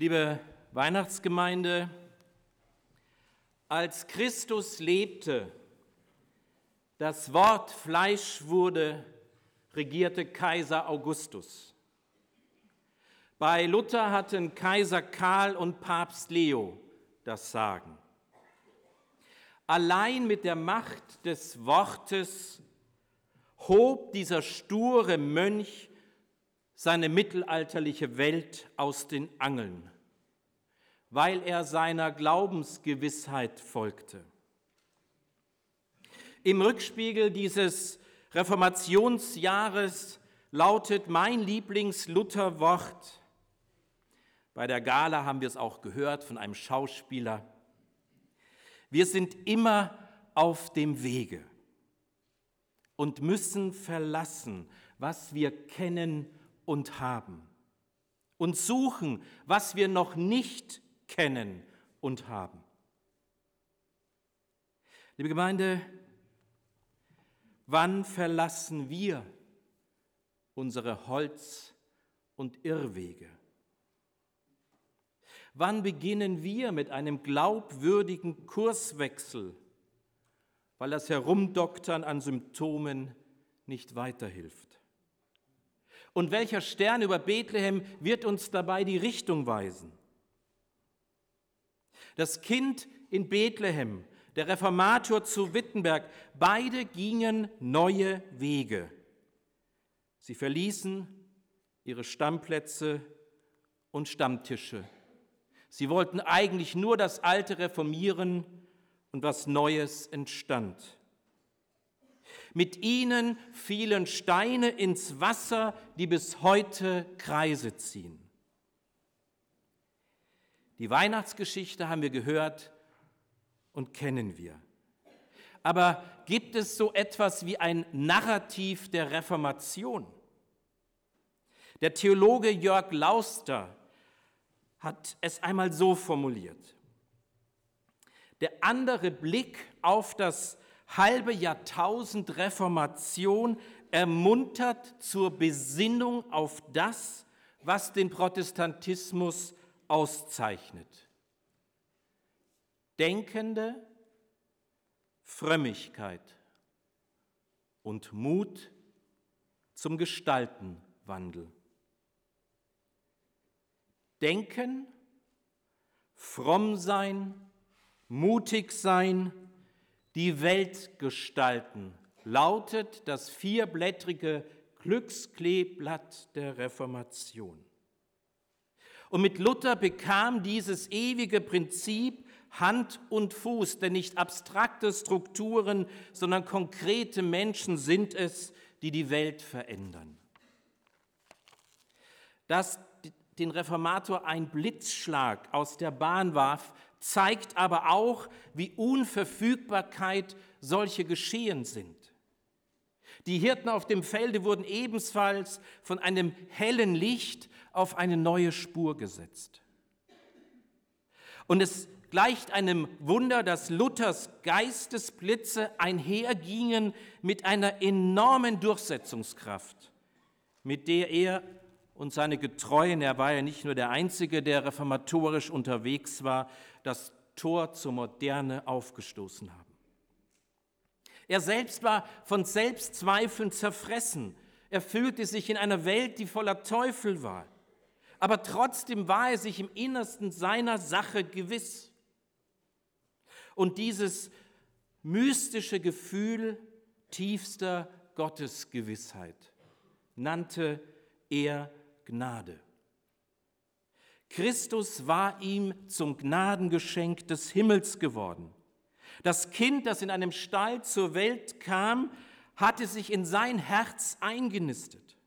Liebe Weihnachtsgemeinde, als Christus lebte, das Wort Fleisch wurde, regierte Kaiser Augustus. Bei Luther hatten Kaiser Karl und Papst Leo das Sagen. Allein mit der Macht des Wortes hob dieser sture Mönch seine mittelalterliche Welt aus den Angeln, weil er seiner Glaubensgewissheit folgte. Im Rückspiegel dieses Reformationsjahres lautet mein Lieblings-Luther-Wort. Bei der Gala haben wir es auch gehört von einem Schauspieler. Wir sind immer auf dem Wege und müssen verlassen, was wir kennen und haben und suchen, was wir noch nicht kennen und haben. Liebe Gemeinde, wann verlassen wir unsere Holz- und Irrwege? Wann beginnen wir mit einem glaubwürdigen Kurswechsel, weil das Herumdoktern an Symptomen nicht weiterhilft? Und welcher Stern über Bethlehem wird uns dabei die Richtung weisen? Das Kind in Bethlehem, der Reformator zu Wittenberg, beide gingen neue Wege. Sie verließen ihre Stammplätze und Stammtische Sie wollten eigentlich nur das Alte reformieren und was Neues entstand. Mit ihnen fielen Steine ins Wasser, die bis heute Kreise ziehen. Die Weihnachtsgeschichte haben wir gehört und kennen wir. Aber gibt es so etwas wie ein Narrativ der Reformation? Der Theologe Jörg Lauster hat es einmal so formuliert. Der andere Blick auf das halbe Jahrtausend Reformation ermuntert zur Besinnung auf das, was den Protestantismus auszeichnet. Denkende Frömmigkeit und Mut zum Gestaltenwandel. Denken, fromm sein, mutig sein, die Welt gestalten, lautet das vierblättrige Glückskleeblatt der Reformation. Und mit Luther bekam dieses ewige Prinzip Hand und Fuß, denn nicht abstrakte Strukturen, sondern konkrete Menschen sind es, die die Welt verändern. Das den Reformator ein Blitzschlag aus der Bahn warf, zeigt aber auch, wie Unverfügbarkeit solche Geschehen sind. Die Hirten auf dem Felde wurden ebenfalls von einem hellen Licht auf eine neue Spur gesetzt. Und es gleicht einem Wunder, dass Luthers Geistesblitze einhergingen mit einer enormen Durchsetzungskraft, mit der er und seine Getreuen, er war ja nicht nur der Einzige, der reformatorisch unterwegs war, das Tor zur Moderne aufgestoßen haben. Er selbst war von Selbstzweifeln zerfressen. Er fühlte sich in einer Welt, die voller Teufel war. Aber trotzdem war er sich im Innersten seiner Sache gewiss. Und dieses mystische Gefühl tiefster Gottesgewissheit nannte er Gnade. Christus war ihm zum Gnadengeschenk des Himmels geworden. Das Kind, das in einem Stall zur Welt kam, hatte sich in sein Herz eingenistet.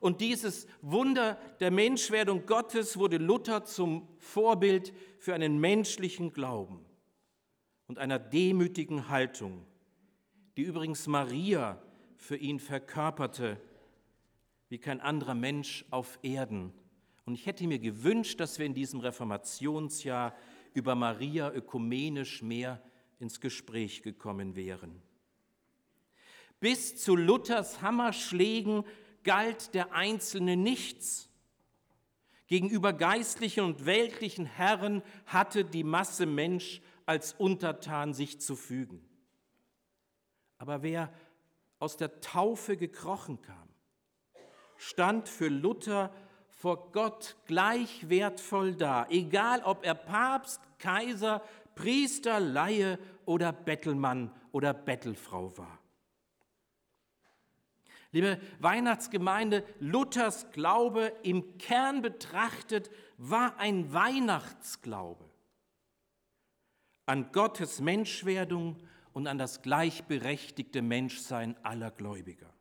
Und dieses Wunder der Menschwerdung Gottes wurde Luther zum Vorbild für einen menschlichen Glauben und einer demütigen Haltung, die übrigens Maria für ihn verkörperte wie kein anderer Mensch auf Erden. Und ich hätte mir gewünscht, dass wir in diesem Reformationsjahr über Maria ökumenisch mehr ins Gespräch gekommen wären. Bis zu Luthers Hammerschlägen galt der Einzelne nichts. Gegenüber geistlichen und weltlichen Herren hatte die Masse Mensch als Untertan sich zu fügen. Aber wer aus der Taufe gekrochen kam, stand für Luther vor Gott gleich wertvoll da, egal ob er Papst, Kaiser, Priester, Laie oder Bettelmann oder Bettelfrau war. Liebe Weihnachtsgemeinde, Luthers Glaube im Kern betrachtet war ein Weihnachtsglaube an Gottes Menschwerdung und an das gleichberechtigte Menschsein aller Gläubiger.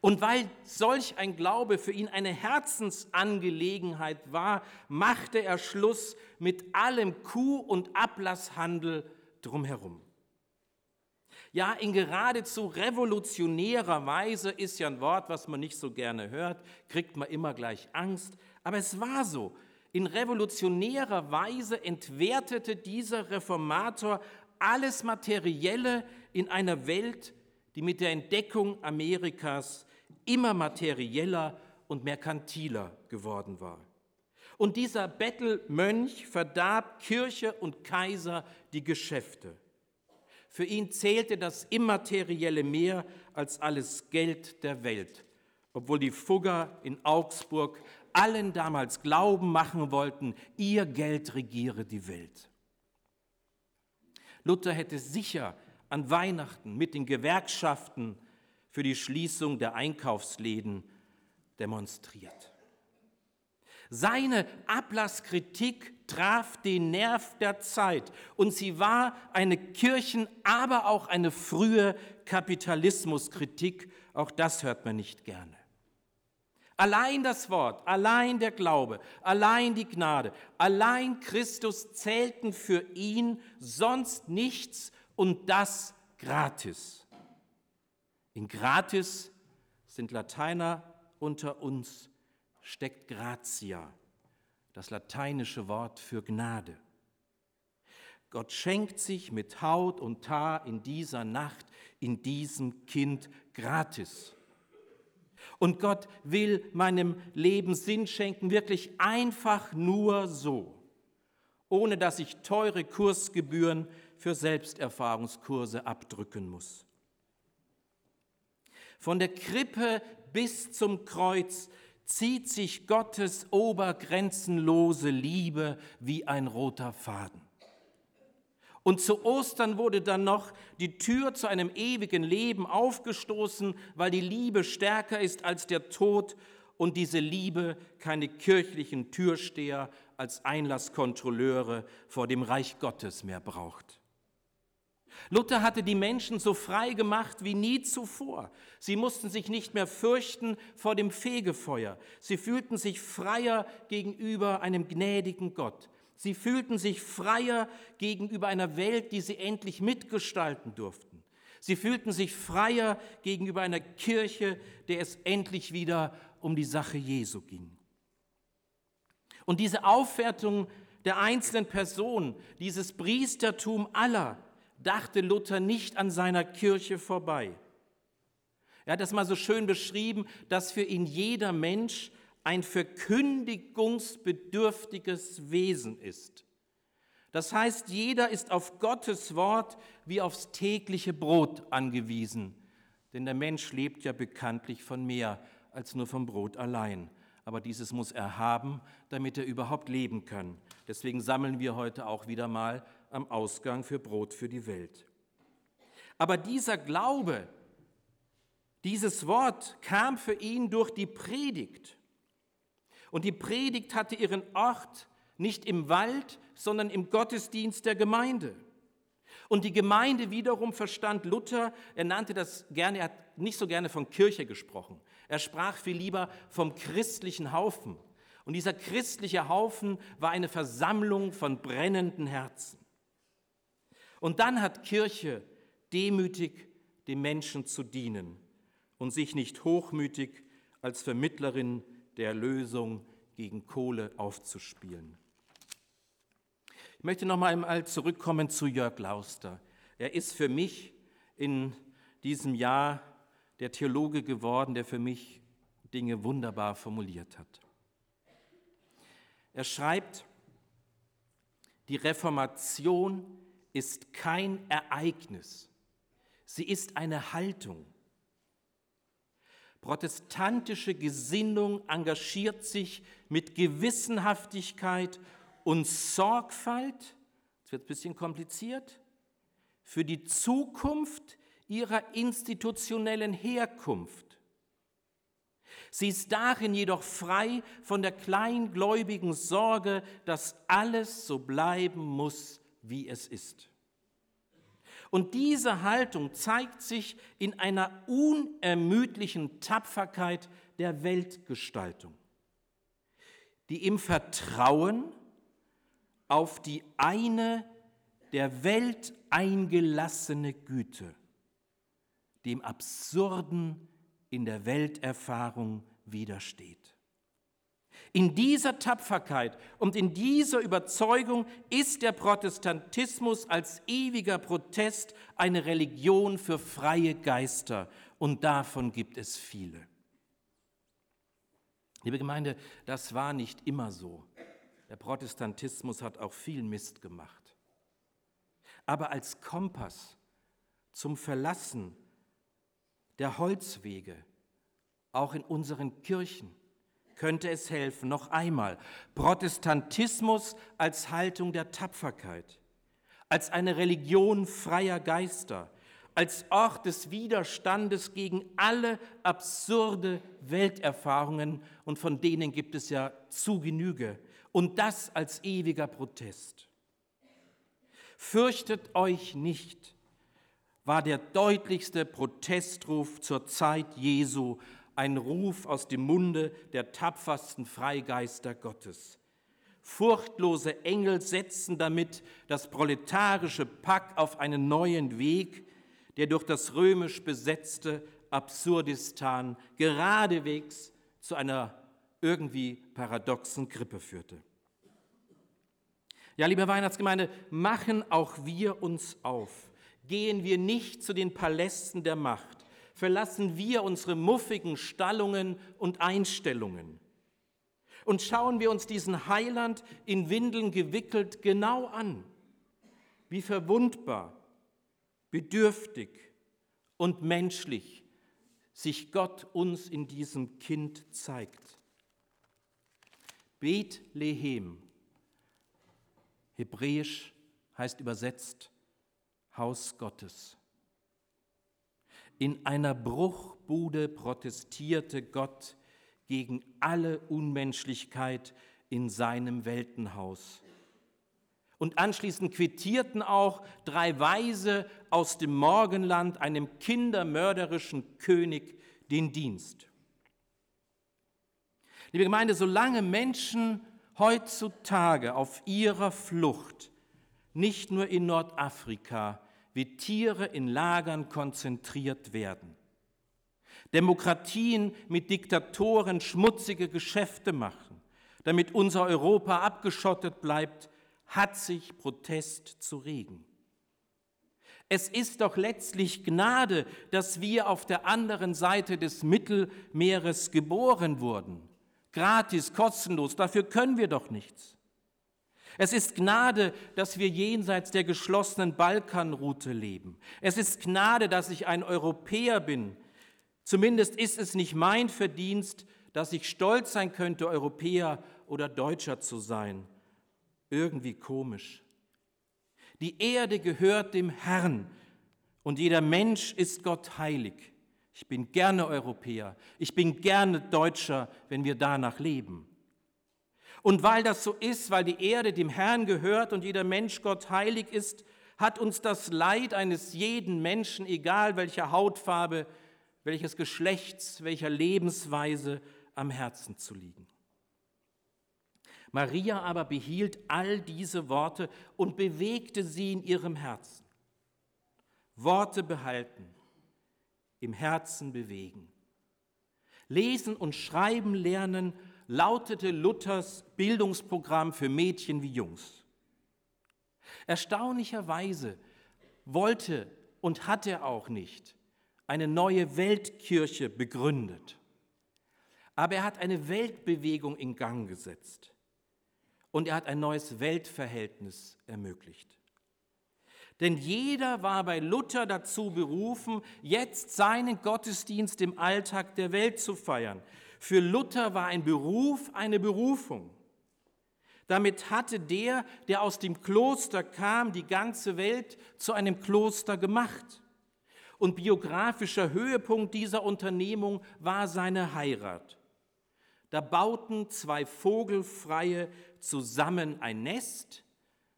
Und weil solch ein Glaube für ihn eine Herzensangelegenheit war, machte er Schluss mit allem Kuh- und Ablasshandel drumherum. Ja, in geradezu revolutionärer Weise ist ja ein Wort, was man nicht so gerne hört, kriegt man immer gleich Angst, aber es war so. In revolutionärer Weise entwertete dieser Reformator alles Materielle in einer Welt, die mit der Entdeckung Amerikas immer materieller und merkantiler geworden war. Und dieser Bettelmönch verdarb Kirche und Kaiser die Geschäfte. Für ihn zählte das Immaterielle mehr als alles Geld der Welt, obwohl die Fugger in Augsburg allen damals Glauben machen wollten, ihr Geld regiere die Welt. Luther hätte sicher an Weihnachten mit den Gewerkschaften für die Schließung der Einkaufsläden demonstriert. Seine Ablasskritik traf den Nerv der Zeit und sie war eine Kirchen-, aber auch eine frühe Kapitalismuskritik. Auch das hört man nicht gerne. Allein das Wort, allein der Glaube, allein die Gnade, allein Christus zählten für ihn sonst nichts und das gratis. In gratis sind Lateiner unter uns, steckt gratia, das lateinische Wort für Gnade. Gott schenkt sich mit Haut und Haar in dieser Nacht, in diesem Kind gratis. Und Gott will meinem Leben Sinn schenken, wirklich einfach nur so, ohne dass ich teure Kursgebühren für Selbsterfahrungskurse abdrücken muss. Von der Krippe bis zum Kreuz zieht sich Gottes obergrenzenlose Liebe wie ein roter Faden. Und zu Ostern wurde dann noch die Tür zu einem ewigen Leben aufgestoßen, weil die Liebe stärker ist als der Tod und diese Liebe keine kirchlichen Türsteher als Einlasskontrolleure vor dem Reich Gottes mehr braucht. Luther hatte die Menschen so frei gemacht wie nie zuvor. Sie mussten sich nicht mehr fürchten vor dem Fegefeuer. Sie fühlten sich freier gegenüber einem gnädigen Gott. Sie fühlten sich freier gegenüber einer Welt, die sie endlich mitgestalten durften. Sie fühlten sich freier gegenüber einer Kirche, der es endlich wieder um die Sache Jesu ging. Und diese Aufwertung der einzelnen Person, dieses Priestertum aller, dachte Luther nicht an seiner Kirche vorbei. Er hat das mal so schön beschrieben, dass für ihn jeder Mensch ein verkündigungsbedürftiges Wesen ist. Das heißt, jeder ist auf Gottes Wort wie aufs tägliche Brot angewiesen, denn der Mensch lebt ja bekanntlich von mehr als nur vom Brot allein. Aber dieses muss er haben, damit er überhaupt leben kann. Deswegen sammeln wir heute auch wieder mal am Ausgang für Brot für die Welt. Aber dieser Glaube, dieses Wort kam für ihn durch die Predigt. Und die Predigt hatte ihren Ort nicht im Wald, sondern im Gottesdienst der Gemeinde. Und die Gemeinde wiederum verstand Luther, er nannte das gerne, er hat nicht so gerne von Kirche gesprochen. Er sprach viel lieber vom christlichen Haufen. Und dieser christliche Haufen war eine Versammlung von brennenden Herzen. Und dann hat Kirche demütig dem Menschen zu dienen und sich nicht hochmütig als Vermittlerin der Lösung gegen Kohle aufzuspielen. Ich möchte noch einmal zurückkommen zu Jörg Lauster. Er ist für mich in diesem Jahr der Theologe geworden, der für mich Dinge wunderbar formuliert hat. Er schreibt, die Reformation ist kein Ereignis, sie ist eine Haltung. Protestantische Gesinnung engagiert sich mit Gewissenhaftigkeit und Sorgfalt, es wird ein bisschen kompliziert, für die Zukunft ihrer institutionellen Herkunft. Sie ist darin jedoch frei von der kleingläubigen Sorge, dass alles so bleiben muss, wie es ist. Und diese Haltung zeigt sich in einer unermüdlichen Tapferkeit der Weltgestaltung, die im Vertrauen auf die eine der Welt eingelassene Güte dem Absurden in der Welterfahrung widersteht. In dieser Tapferkeit und in dieser Überzeugung ist der Protestantismus als ewiger Protest eine Religion für freie Geister und davon gibt es viele. Liebe Gemeinde, das war nicht immer so. Der Protestantismus hat auch viel Mist gemacht. Aber als Kompass zum Verlassen der Holzwege, auch in unseren Kirchen, könnte es helfen, noch einmal, Protestantismus als Haltung der Tapferkeit, als eine Religion freier Geister, als Ort des Widerstandes gegen alle absurde Welterfahrungen, und von denen gibt es ja zu Genüge, und das als ewiger Protest. Fürchtet euch nicht, war der deutlichste Protestruf zur Zeit Jesu ein Ruf aus dem Munde der tapfersten Freigeister Gottes. Furchtlose Engel setzen damit das proletarische Pack auf einen neuen Weg, der durch das römisch besetzte Absurdistan geradewegs zu einer irgendwie paradoxen Krippe führte. Ja, liebe Weihnachtsgemeinde, machen auch wir uns auf. Gehen wir nicht zu den Palästen der Macht verlassen wir unsere muffigen Stallungen und Einstellungen und schauen wir uns diesen Heiland in Windeln gewickelt genau an, wie verwundbar, bedürftig und menschlich sich Gott uns in diesem Kind zeigt. Bethlehem, hebräisch heißt übersetzt Haus Gottes. In einer Bruchbude protestierte Gott gegen alle Unmenschlichkeit in seinem Weltenhaus. Und anschließend quittierten auch drei Weise aus dem Morgenland einem kindermörderischen König den Dienst. Liebe Gemeinde, solange Menschen heutzutage auf ihrer Flucht, nicht nur in Nordafrika, wie Tiere in Lagern konzentriert werden. Demokratien mit Diktatoren schmutzige Geschäfte machen, damit unser Europa abgeschottet bleibt, hat sich Protest zu regen. Es ist doch letztlich Gnade, dass wir auf der anderen Seite des Mittelmeeres geboren wurden. Gratis, kostenlos, dafür können wir doch nichts. Es ist Gnade, dass wir jenseits der geschlossenen Balkanroute leben. Es ist Gnade, dass ich ein Europäer bin. Zumindest ist es nicht mein Verdienst, dass ich stolz sein könnte, Europäer oder Deutscher zu sein. Irgendwie komisch. Die Erde gehört dem Herrn und jeder Mensch ist Gott heilig. Ich bin gerne Europäer, ich bin gerne Deutscher, wenn wir danach leben. Und weil das so ist, weil die Erde dem Herrn gehört und jeder Mensch Gott heilig ist, hat uns das Leid eines jeden Menschen, egal welcher Hautfarbe, welches Geschlechts, welcher Lebensweise, am Herzen zu liegen. Maria aber behielt all diese Worte und bewegte sie in ihrem Herzen. Worte behalten, im Herzen bewegen. Lesen und schreiben lernen lautete Luthers Bildungsprogramm für Mädchen wie Jungs. Erstaunlicherweise wollte und hat er auch nicht eine neue Weltkirche begründet. Aber er hat eine Weltbewegung in Gang gesetzt. und er hat ein neues Weltverhältnis ermöglicht. Denn jeder war bei Luther dazu berufen, jetzt seinen Gottesdienst im Alltag der Welt zu feiern. Für Luther war ein Beruf eine Berufung. Damit hatte der, der aus dem Kloster kam, die ganze Welt zu einem Kloster gemacht. Und biografischer Höhepunkt dieser Unternehmung war seine Heirat. Da bauten zwei Vogelfreie zusammen ein Nest,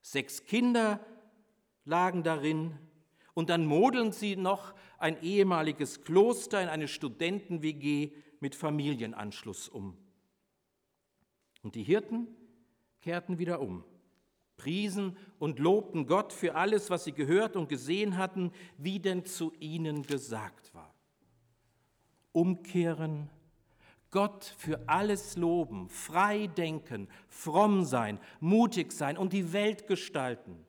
sechs Kinder lagen darin, und dann modeln sie noch ein ehemaliges Kloster in eine Studenten-WG mit Familienanschluss um. Und die Hirten kehrten wieder um, priesen und lobten Gott für alles, was sie gehört und gesehen hatten, wie denn zu ihnen gesagt war. Umkehren Gott für alles loben, frei denken, fromm sein, mutig sein und die Welt gestalten.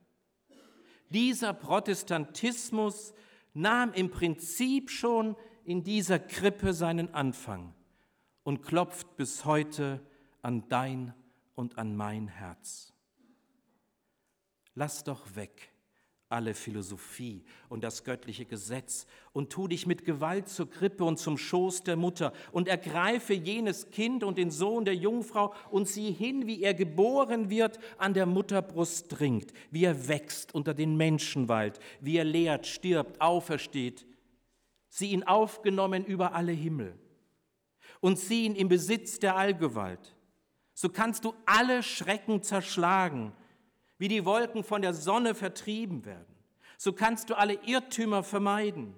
Dieser Protestantismus nahm im Prinzip schon in dieser Krippe seinen Anfang und klopft bis heute an dein und an mein Herz. Lass doch weg alle Philosophie und das göttliche Gesetz und tu dich mit Gewalt zur Krippe und zum Schoß der Mutter und ergreife jenes Kind und den Sohn der Jungfrau und sieh hin, wie er geboren wird, an der Mutterbrust dringt, wie er wächst unter den Menschenwald, wie er lehrt, stirbt, aufersteht. Sieh ihn aufgenommen über alle Himmel und sieh ihn im Besitz der Allgewalt. So kannst du alle Schrecken zerschlagen wie die Wolken von der Sonne vertrieben werden. So kannst du alle Irrtümer vermeiden.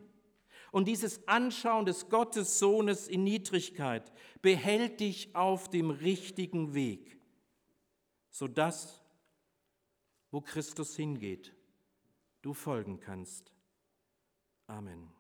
Und dieses Anschauen des Gottessohnes in Niedrigkeit behält dich auf dem richtigen Weg, sodass, wo Christus hingeht, du folgen kannst. Amen.